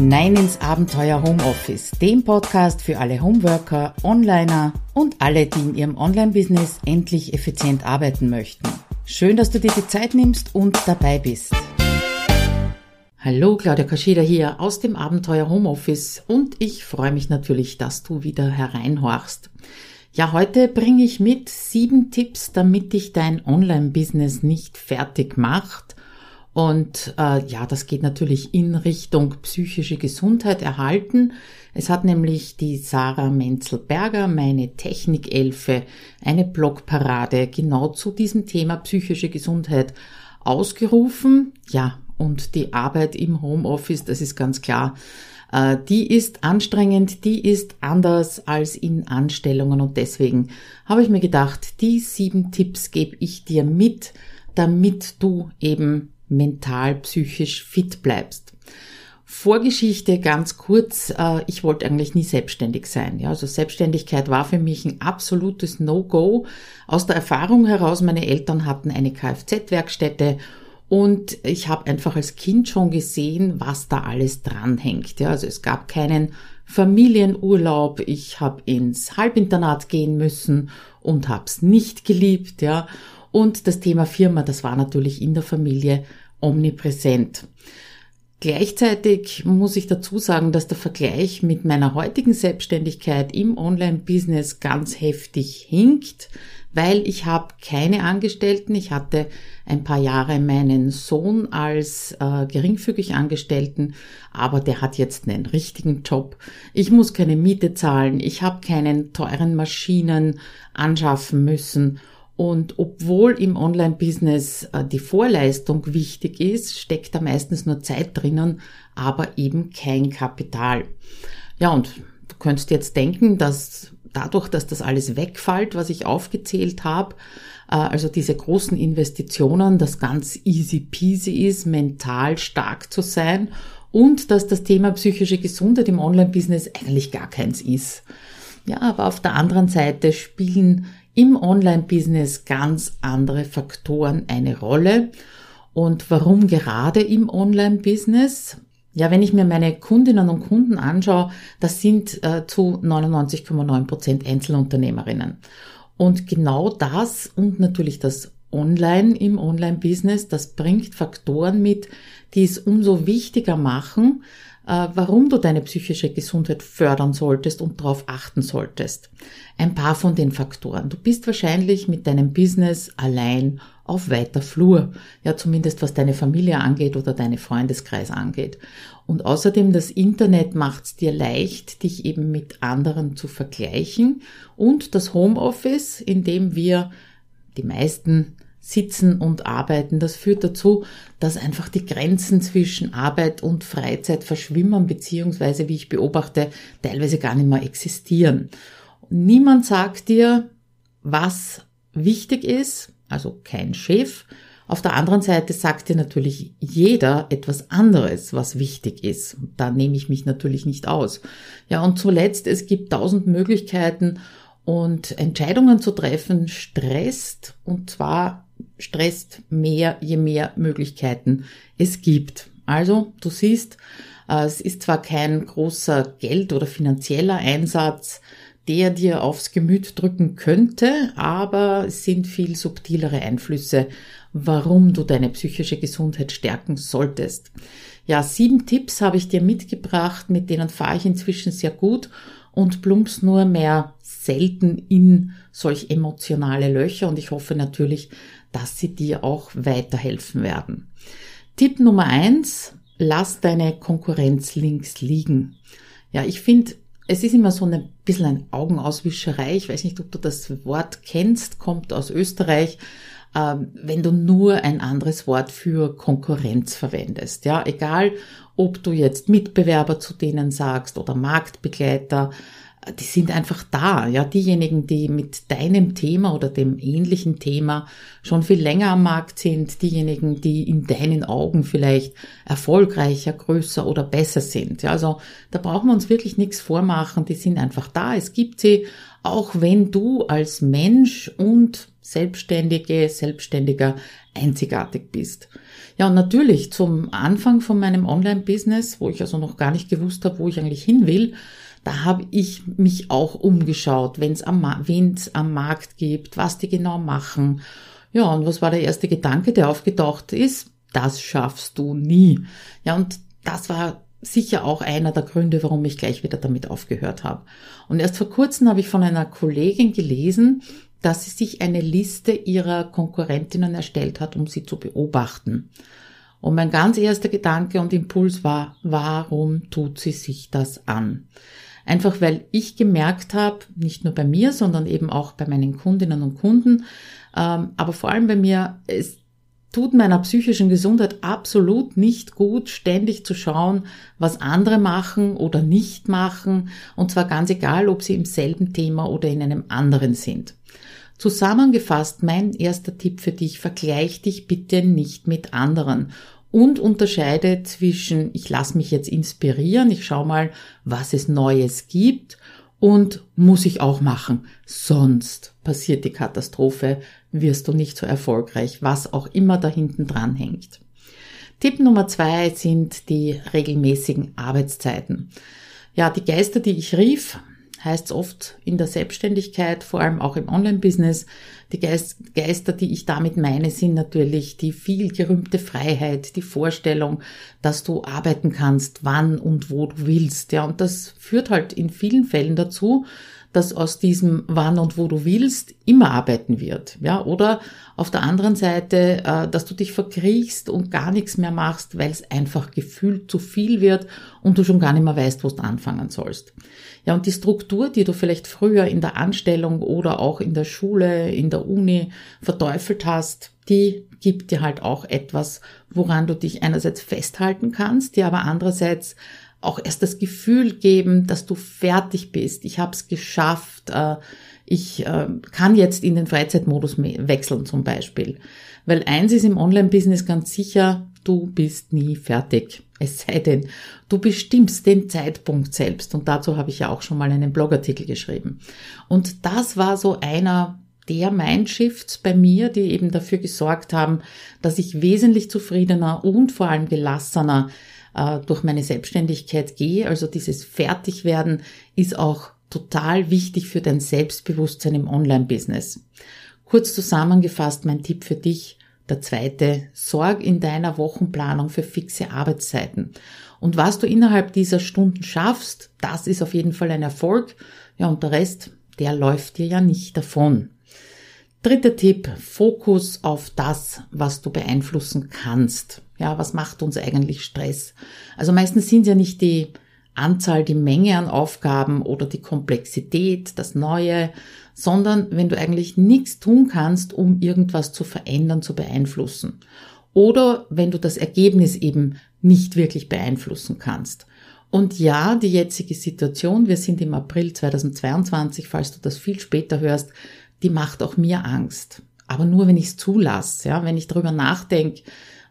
hinein ins Abenteuer Homeoffice, dem Podcast für alle Homeworker, Onliner und alle, die in ihrem Online-Business endlich effizient arbeiten möchten. Schön, dass du dir die Zeit nimmst und dabei bist. Hallo, Claudia Kaschida hier aus dem Abenteuer Homeoffice und ich freue mich natürlich, dass du wieder hereinhorchst. Ja, heute bringe ich mit sieben Tipps, damit dich dein Online-Business nicht fertig macht und äh, ja, das geht natürlich in Richtung psychische Gesundheit erhalten. Es hat nämlich die Sarah Menzel-Berger, meine Technikelfe, eine Blogparade genau zu diesem Thema psychische Gesundheit ausgerufen. Ja, und die Arbeit im Homeoffice, das ist ganz klar, äh, die ist anstrengend, die ist anders als in Anstellungen und deswegen habe ich mir gedacht, die sieben Tipps gebe ich dir mit, damit du eben mental, psychisch fit bleibst. Vorgeschichte ganz kurz, äh, ich wollte eigentlich nie selbstständig sein. Ja, also Selbstständigkeit war für mich ein absolutes No-Go. Aus der Erfahrung heraus, meine Eltern hatten eine Kfz-Werkstätte und ich habe einfach als Kind schon gesehen, was da alles dranhängt. Ja, also es gab keinen Familienurlaub, ich habe ins Halbinternat gehen müssen und habe es nicht geliebt. Ja, und das Thema Firma, das war natürlich in der Familie omnipräsent. Gleichzeitig muss ich dazu sagen, dass der Vergleich mit meiner heutigen Selbstständigkeit im Online-Business ganz heftig hinkt, weil ich habe keine Angestellten. Ich hatte ein paar Jahre meinen Sohn als äh, geringfügig Angestellten, aber der hat jetzt einen richtigen Job. Ich muss keine Miete zahlen, ich habe keinen teuren Maschinen anschaffen müssen und obwohl im Online-Business äh, die Vorleistung wichtig ist, steckt da meistens nur Zeit drinnen, aber eben kein Kapital. Ja, und du könntest jetzt denken, dass dadurch, dass das alles wegfällt, was ich aufgezählt habe, äh, also diese großen Investitionen, das ganz easy peasy ist, mental stark zu sein und dass das Thema psychische Gesundheit im Online-Business eigentlich gar keins ist. Ja, aber auf der anderen Seite spielen im Online-Business ganz andere Faktoren eine Rolle. Und warum gerade im Online-Business? Ja, wenn ich mir meine Kundinnen und Kunden anschaue, das sind äh, zu 99,9 Prozent Einzelunternehmerinnen. Und genau das und natürlich das Online im Online-Business, das bringt Faktoren mit, die es umso wichtiger machen, warum du deine psychische Gesundheit fördern solltest und darauf achten solltest. Ein paar von den Faktoren. Du bist wahrscheinlich mit deinem Business allein auf weiter Flur. Ja, zumindest was deine Familie angeht oder deine Freundeskreis angeht. Und außerdem das Internet macht es dir leicht, dich eben mit anderen zu vergleichen. Und das Homeoffice, in dem wir die meisten Sitzen und Arbeiten. Das führt dazu, dass einfach die Grenzen zwischen Arbeit und Freizeit verschwimmen, beziehungsweise, wie ich beobachte, teilweise gar nicht mehr existieren. Niemand sagt dir, was wichtig ist, also kein Chef. Auf der anderen Seite sagt dir natürlich jeder etwas anderes, was wichtig ist. Da nehme ich mich natürlich nicht aus. Ja, und zuletzt, es gibt tausend Möglichkeiten und Entscheidungen zu treffen stresst und zwar stresst mehr, je mehr Möglichkeiten es gibt. Also, du siehst, äh, es ist zwar kein großer Geld- oder finanzieller Einsatz, der dir aufs Gemüt drücken könnte, aber es sind viel subtilere Einflüsse, warum du deine psychische Gesundheit stärken solltest. Ja, sieben Tipps habe ich dir mitgebracht, mit denen fahre ich inzwischen sehr gut und plumps nur mehr selten in solch emotionale Löcher und ich hoffe natürlich, dass sie dir auch weiterhelfen werden. Tipp Nummer eins, lass deine Konkurrenz links liegen. Ja, ich finde, es ist immer so ein bisschen ein Augenauswischerei. Ich weiß nicht, ob du das Wort kennst, kommt aus Österreich. Ähm, wenn du nur ein anderes Wort für Konkurrenz verwendest. Ja, egal, ob du jetzt Mitbewerber zu denen sagst oder Marktbegleiter, die sind einfach da, ja, diejenigen, die mit deinem Thema oder dem ähnlichen Thema schon viel länger am Markt sind, diejenigen, die in deinen Augen vielleicht erfolgreicher, größer oder besser sind. Ja, also da brauchen wir uns wirklich nichts vormachen, die sind einfach da, es gibt sie, auch wenn du als Mensch und Selbstständige, Selbstständiger einzigartig bist. Ja, und natürlich zum Anfang von meinem Online-Business, wo ich also noch gar nicht gewusst habe, wo ich eigentlich hin will, da habe ich mich auch umgeschaut, wenn es am, am Markt gibt, was die genau machen. Ja, und was war der erste Gedanke, der aufgetaucht ist? Das schaffst du nie. Ja, und das war sicher auch einer der Gründe, warum ich gleich wieder damit aufgehört habe. Und erst vor kurzem habe ich von einer Kollegin gelesen, dass sie sich eine Liste ihrer Konkurrentinnen erstellt hat, um sie zu beobachten. Und mein ganz erster Gedanke und Impuls war, warum tut sie sich das an? Einfach weil ich gemerkt habe, nicht nur bei mir, sondern eben auch bei meinen Kundinnen und Kunden, ähm, aber vor allem bei mir, es tut meiner psychischen Gesundheit absolut nicht gut, ständig zu schauen, was andere machen oder nicht machen, und zwar ganz egal, ob sie im selben Thema oder in einem anderen sind. Zusammengefasst, mein erster Tipp für dich, vergleich dich bitte nicht mit anderen und unterscheide zwischen, ich lasse mich jetzt inspirieren, ich schaue mal, was es Neues gibt und muss ich auch machen. Sonst passiert die Katastrophe, wirst du nicht so erfolgreich, was auch immer da hinten dran hängt. Tipp Nummer zwei sind die regelmäßigen Arbeitszeiten. Ja, die Geister, die ich rief, heißt es oft in der Selbstständigkeit, vor allem auch im Online-Business. Die Geister, die ich damit meine, sind natürlich die viel gerühmte Freiheit, die Vorstellung, dass du arbeiten kannst, wann und wo du willst. Ja, und das führt halt in vielen Fällen dazu, dass aus diesem wann und wo du willst immer arbeiten wird. Ja, oder auf der anderen Seite, äh, dass du dich verkriechst und gar nichts mehr machst, weil es einfach gefühlt zu viel wird und du schon gar nicht mehr weißt, wo du anfangen sollst. Ja, und die Struktur, die du vielleicht früher in der Anstellung oder auch in der Schule, in der Uni verteufelt hast, die gibt dir halt auch etwas, woran du dich einerseits festhalten kannst, dir aber andererseits auch erst das Gefühl geben, dass du fertig bist. Ich habe es geschafft. Äh, ich äh, kann jetzt in den Freizeitmodus wechseln zum Beispiel. Weil eins ist im Online-Business ganz sicher, du bist nie fertig. Es sei denn, du bestimmst den Zeitpunkt selbst. Und dazu habe ich ja auch schon mal einen Blogartikel geschrieben. Und das war so einer der Mindshifts bei mir, die eben dafür gesorgt haben, dass ich wesentlich zufriedener und vor allem gelassener äh, durch meine Selbstständigkeit gehe. Also dieses Fertigwerden ist auch total wichtig für dein Selbstbewusstsein im Online-Business. Kurz zusammengefasst mein Tipp für dich. Der zweite, sorg in deiner Wochenplanung für fixe Arbeitszeiten. Und was du innerhalb dieser Stunden schaffst, das ist auf jeden Fall ein Erfolg. Ja, und der Rest, der läuft dir ja nicht davon. Dritter Tipp, Fokus auf das, was du beeinflussen kannst. Ja, was macht uns eigentlich Stress? Also meistens sind es ja nicht die Anzahl, die Menge an Aufgaben oder die Komplexität, das Neue, sondern wenn du eigentlich nichts tun kannst, um irgendwas zu verändern, zu beeinflussen. Oder wenn du das Ergebnis eben nicht wirklich beeinflussen kannst. Und ja, die jetzige Situation, wir sind im April 2022, falls du das viel später hörst, die macht auch mir Angst. Aber nur, wenn ich es zulasse, ja, wenn ich darüber nachdenke,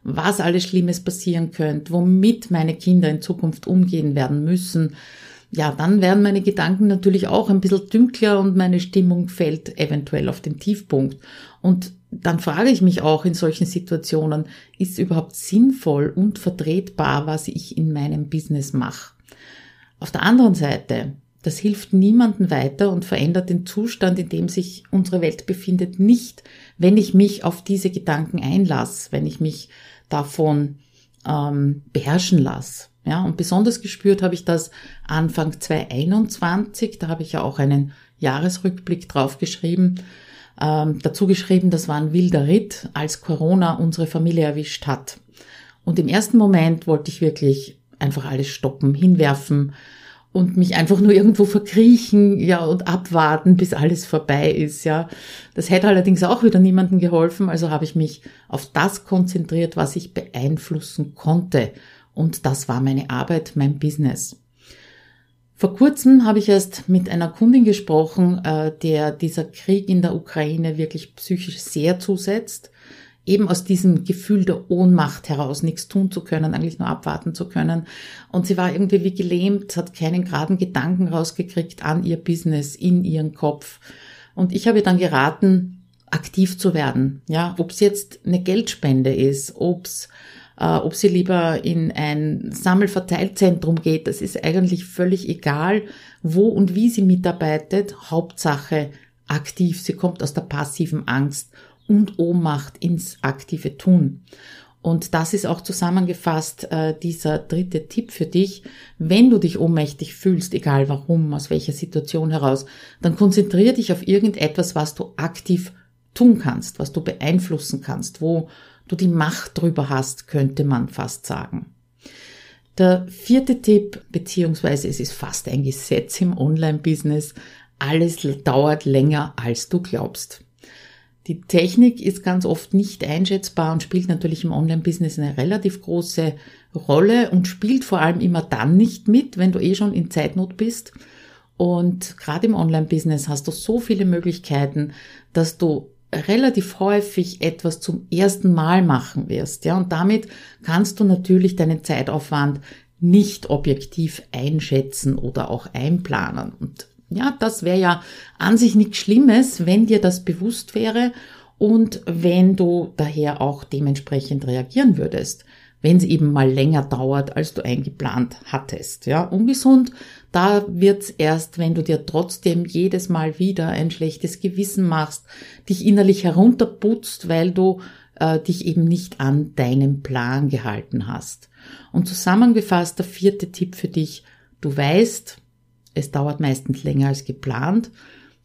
was alles Schlimmes passieren könnte, womit meine Kinder in Zukunft umgehen werden müssen, ja, dann werden meine Gedanken natürlich auch ein bisschen dünkler und meine Stimmung fällt eventuell auf den Tiefpunkt. Und dann frage ich mich auch in solchen Situationen, ist überhaupt sinnvoll und vertretbar, was ich in meinem Business mache? Auf der anderen Seite, das hilft niemandem weiter und verändert den Zustand, in dem sich unsere Welt befindet, nicht, wenn ich mich auf diese Gedanken einlasse, wenn ich mich davon ähm, beherrschen lasse. Ja, und besonders gespürt habe ich das Anfang 2021, da habe ich ja auch einen Jahresrückblick drauf geschrieben, ähm, dazu geschrieben, das war ein wilder Ritt, als Corona unsere Familie erwischt hat. Und im ersten Moment wollte ich wirklich einfach alles stoppen, hinwerfen, und mich einfach nur irgendwo verkriechen, ja, und abwarten, bis alles vorbei ist, ja. Das hätte allerdings auch wieder niemandem geholfen, also habe ich mich auf das konzentriert, was ich beeinflussen konnte. Und das war meine Arbeit, mein Business. Vor kurzem habe ich erst mit einer Kundin gesprochen, äh, der dieser Krieg in der Ukraine wirklich psychisch sehr zusetzt. Eben aus diesem Gefühl der Ohnmacht heraus, nichts tun zu können, eigentlich nur abwarten zu können. Und sie war irgendwie wie gelähmt, hat keinen geraden Gedanken rausgekriegt an ihr Business, in ihren Kopf. Und ich habe ihr dann geraten, aktiv zu werden. Ja, ob es jetzt eine Geldspende ist, ob's äh, ob sie lieber in ein Sammelverteilzentrum geht, das ist eigentlich völlig egal, wo und wie sie mitarbeitet. Hauptsache aktiv. Sie kommt aus der passiven Angst und Ohnmacht ins aktive Tun. Und das ist auch zusammengefasst äh, dieser dritte Tipp für dich. Wenn du dich ohnmächtig fühlst, egal warum, aus welcher Situation heraus, dann konzentriere dich auf irgendetwas, was du aktiv tun kannst, was du beeinflussen kannst, wo du die Macht drüber hast, könnte man fast sagen. Der vierte Tipp, beziehungsweise es ist fast ein Gesetz im Online-Business, alles dauert länger, als du glaubst. Die Technik ist ganz oft nicht einschätzbar und spielt natürlich im Online-Business eine relativ große Rolle und spielt vor allem immer dann nicht mit, wenn du eh schon in Zeitnot bist. Und gerade im Online-Business hast du so viele Möglichkeiten, dass du relativ häufig etwas zum ersten Mal machen wirst, ja, und damit kannst du natürlich deinen Zeitaufwand nicht objektiv einschätzen oder auch einplanen. Und ja, das wäre ja an sich nichts Schlimmes, wenn dir das bewusst wäre und wenn du daher auch dementsprechend reagieren würdest, wenn es eben mal länger dauert, als du eingeplant hattest. Ja, ungesund, da wird's erst, wenn du dir trotzdem jedes Mal wieder ein schlechtes Gewissen machst, dich innerlich herunterputzt, weil du äh, dich eben nicht an deinen Plan gehalten hast. Und zusammengefasst der vierte Tipp für dich, du weißt, es dauert meistens länger als geplant.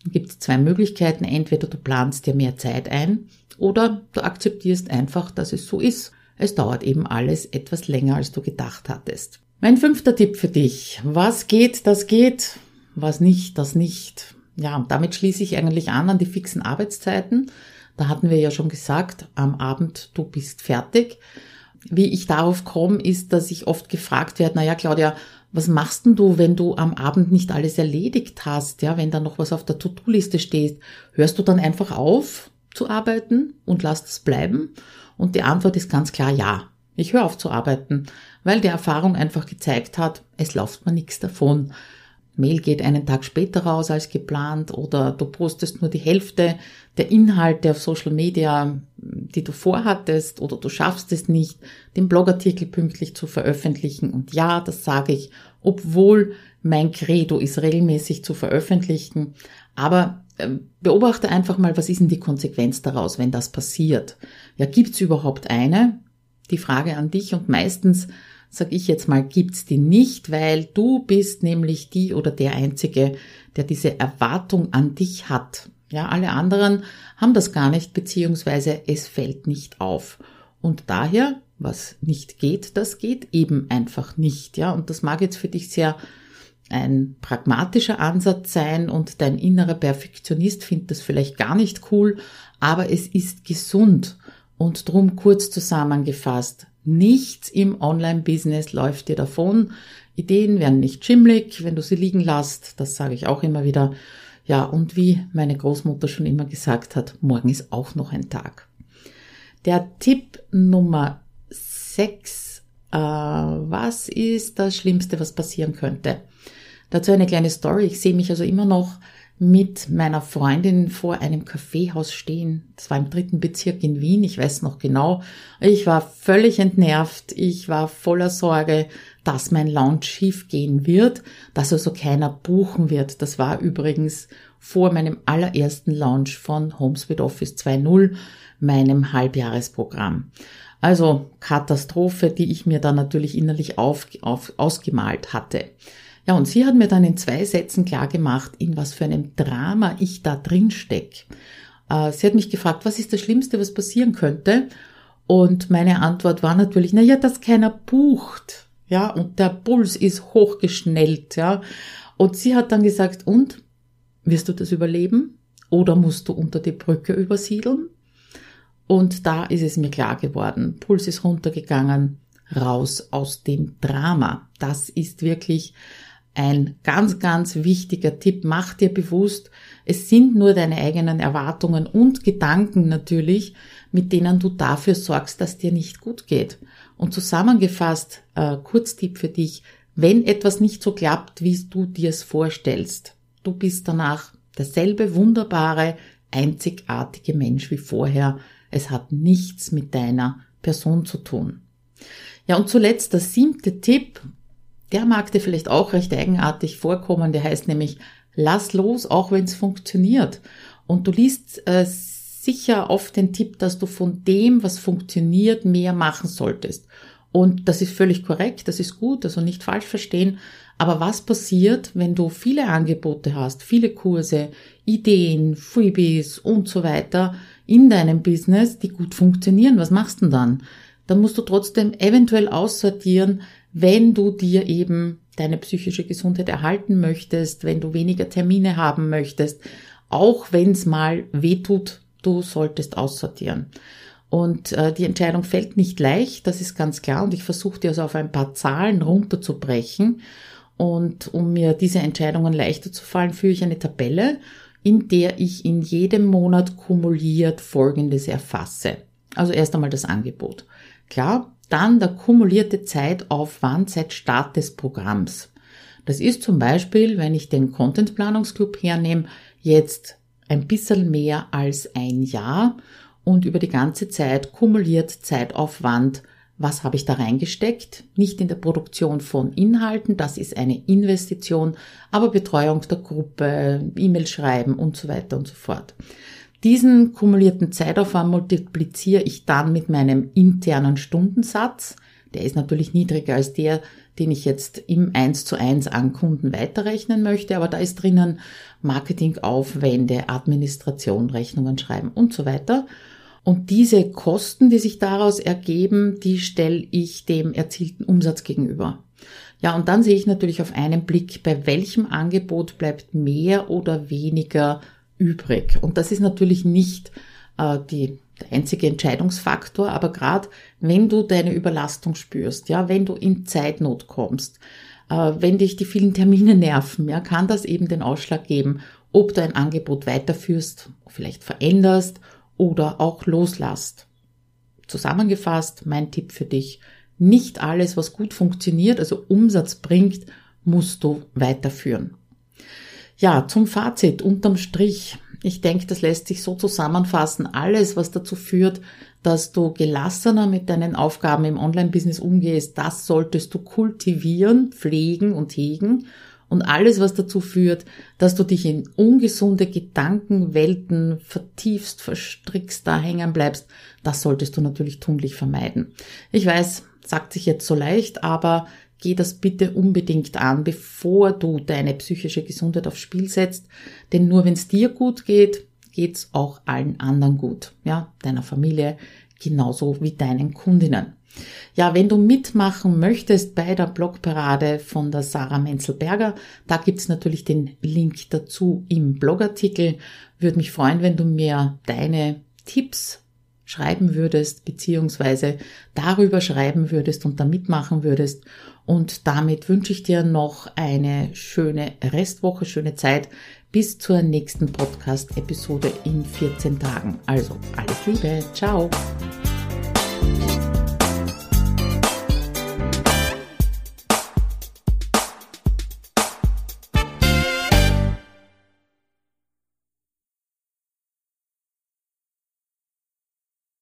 Dann gibt es zwei Möglichkeiten. Entweder du planst dir mehr Zeit ein oder du akzeptierst einfach, dass es so ist. Es dauert eben alles etwas länger, als du gedacht hattest. Mein fünfter Tipp für dich. Was geht, das geht. Was nicht, das nicht. Ja, und damit schließe ich eigentlich an an die fixen Arbeitszeiten. Da hatten wir ja schon gesagt, am Abend, du bist fertig. Wie ich darauf komme, ist, dass ich oft gefragt werde, naja, Claudia, was machst denn du, wenn du am Abend nicht alles erledigt hast, ja, wenn da noch was auf der To-Do-Liste steht? Hörst du dann einfach auf zu arbeiten und lässt es bleiben? Und die Antwort ist ganz klar ja. Ich höre auf zu arbeiten, weil die Erfahrung einfach gezeigt hat, es läuft mir nichts davon. Mail geht einen Tag später raus als geplant oder du postest nur die Hälfte der Inhalte auf Social Media, die du vorhattest oder du schaffst es nicht, den Blogartikel pünktlich zu veröffentlichen. Und ja, das sage ich, obwohl mein Credo ist, regelmäßig zu veröffentlichen. Aber äh, beobachte einfach mal, was ist denn die Konsequenz daraus, wenn das passiert? Ja, gibt's überhaupt eine? Die Frage an dich und meistens sag ich jetzt mal, gibt's die nicht, weil du bist nämlich die oder der Einzige, der diese Erwartung an dich hat. Ja, alle anderen haben das gar nicht, beziehungsweise es fällt nicht auf. Und daher, was nicht geht, das geht eben einfach nicht. Ja, und das mag jetzt für dich sehr ein pragmatischer Ansatz sein und dein innerer Perfektionist findet das vielleicht gar nicht cool, aber es ist gesund. Und drum kurz zusammengefasst, Nichts im Online-Business läuft dir davon. Ideen werden nicht schimmlig, wenn du sie liegen lässt. Das sage ich auch immer wieder. Ja, und wie meine Großmutter schon immer gesagt hat, morgen ist auch noch ein Tag. Der Tipp Nummer 6. Äh, was ist das Schlimmste, was passieren könnte? Dazu eine kleine Story. Ich sehe mich also immer noch mit meiner Freundin vor einem Kaffeehaus stehen. Das war im dritten Bezirk in Wien, ich weiß noch genau. Ich war völlig entnervt, ich war voller Sorge, dass mein Launch schief gehen wird, dass also keiner buchen wird. Das war übrigens vor meinem allerersten Launch von HomeSuite Office 2.0, meinem Halbjahresprogramm. Also Katastrophe, die ich mir dann natürlich innerlich auf, auf, ausgemalt hatte. Ja, und sie hat mir dann in zwei Sätzen klar gemacht, in was für einem Drama ich da drin steck. Äh, sie hat mich gefragt, was ist das Schlimmste, was passieren könnte? Und meine Antwort war natürlich, na ja, dass keiner bucht. Ja, und der Puls ist hochgeschnellt, ja. Und sie hat dann gesagt, und? Wirst du das überleben? Oder musst du unter die Brücke übersiedeln? Und da ist es mir klar geworden. Puls ist runtergegangen, raus aus dem Drama. Das ist wirklich ein ganz, ganz wichtiger Tipp. Mach dir bewusst, es sind nur deine eigenen Erwartungen und Gedanken natürlich, mit denen du dafür sorgst, dass dir nicht gut geht. Und zusammengefasst, äh, Kurztipp für dich, wenn etwas nicht so klappt, wie du dir es vorstellst, du bist danach derselbe wunderbare, einzigartige Mensch wie vorher. Es hat nichts mit deiner Person zu tun. Ja, und zuletzt der siebte Tipp, der mag dir vielleicht auch recht eigenartig vorkommen, der heißt nämlich, lass los, auch wenn es funktioniert. Und du liest äh, sicher oft den Tipp, dass du von dem, was funktioniert, mehr machen solltest. Und das ist völlig korrekt, das ist gut, also nicht falsch verstehen. Aber was passiert, wenn du viele Angebote hast, viele Kurse, Ideen, Freebies und so weiter in deinem Business, die gut funktionieren? Was machst du denn dann? Dann musst du trotzdem eventuell aussortieren, wenn du dir eben deine psychische Gesundheit erhalten möchtest, wenn du weniger Termine haben möchtest, auch wenn es mal weh tut, du solltest aussortieren. Und äh, die Entscheidung fällt nicht leicht, das ist ganz klar. Und ich versuche dir also auf ein paar Zahlen runterzubrechen. Und um mir diese Entscheidungen leichter zu fallen, führe ich eine Tabelle, in der ich in jedem Monat kumuliert Folgendes erfasse. Also erst einmal das Angebot. Klar, dann der kumulierte Zeitaufwand seit Start des Programms. Das ist zum Beispiel, wenn ich den Content Planungsclub hernehme, jetzt ein bisschen mehr als ein Jahr und über die ganze Zeit kumuliert Zeitaufwand. Was habe ich da reingesteckt? Nicht in der Produktion von Inhalten, das ist eine Investition, aber Betreuung der Gruppe, E-Mail schreiben und so weiter und so fort. Diesen kumulierten Zeitaufwand multipliziere ich dann mit meinem internen Stundensatz. Der ist natürlich niedriger als der, den ich jetzt im 1 zu 1 an Kunden weiterrechnen möchte, aber da ist drinnen Marketingaufwände, Administration, Rechnungen schreiben und so weiter. Und diese Kosten, die sich daraus ergeben, die stelle ich dem erzielten Umsatz gegenüber. Ja, und dann sehe ich natürlich auf einen Blick, bei welchem Angebot bleibt mehr oder weniger übrig. Und das ist natürlich nicht äh, die, der einzige Entscheidungsfaktor, aber gerade wenn du deine Überlastung spürst, ja, wenn du in Zeitnot kommst, äh, wenn dich die vielen Termine nerven, ja, kann das eben den Ausschlag geben, ob du ein Angebot weiterführst, vielleicht veränderst oder auch loslasst. Zusammengefasst, mein Tipp für dich, nicht alles, was gut funktioniert, also Umsatz bringt, musst du weiterführen. Ja, zum Fazit unterm Strich. Ich denke, das lässt sich so zusammenfassen. Alles, was dazu führt, dass du gelassener mit deinen Aufgaben im Online-Business umgehst, das solltest du kultivieren, pflegen und hegen. Und alles, was dazu führt, dass du dich in ungesunde Gedankenwelten vertiefst, verstrickst, da hängen bleibst, das solltest du natürlich tunlich vermeiden. Ich weiß, sagt sich jetzt so leicht, aber geh das bitte unbedingt an, bevor du deine psychische Gesundheit aufs Spiel setzt. Denn nur wenn es dir gut geht, geht's auch allen anderen gut. Ja, deiner Familie genauso wie deinen Kundinnen. Ja, wenn du mitmachen möchtest bei der Blogparade von der Sarah Menzelberger, da gibt's natürlich den Link dazu im Blogartikel. Würde mich freuen, wenn du mir deine Tipps schreiben würdest, beziehungsweise darüber schreiben würdest und da mitmachen würdest. Und damit wünsche ich dir noch eine schöne Restwoche, schöne Zeit bis zur nächsten Podcast-Episode in 14 Tagen. Also alles Liebe, ciao!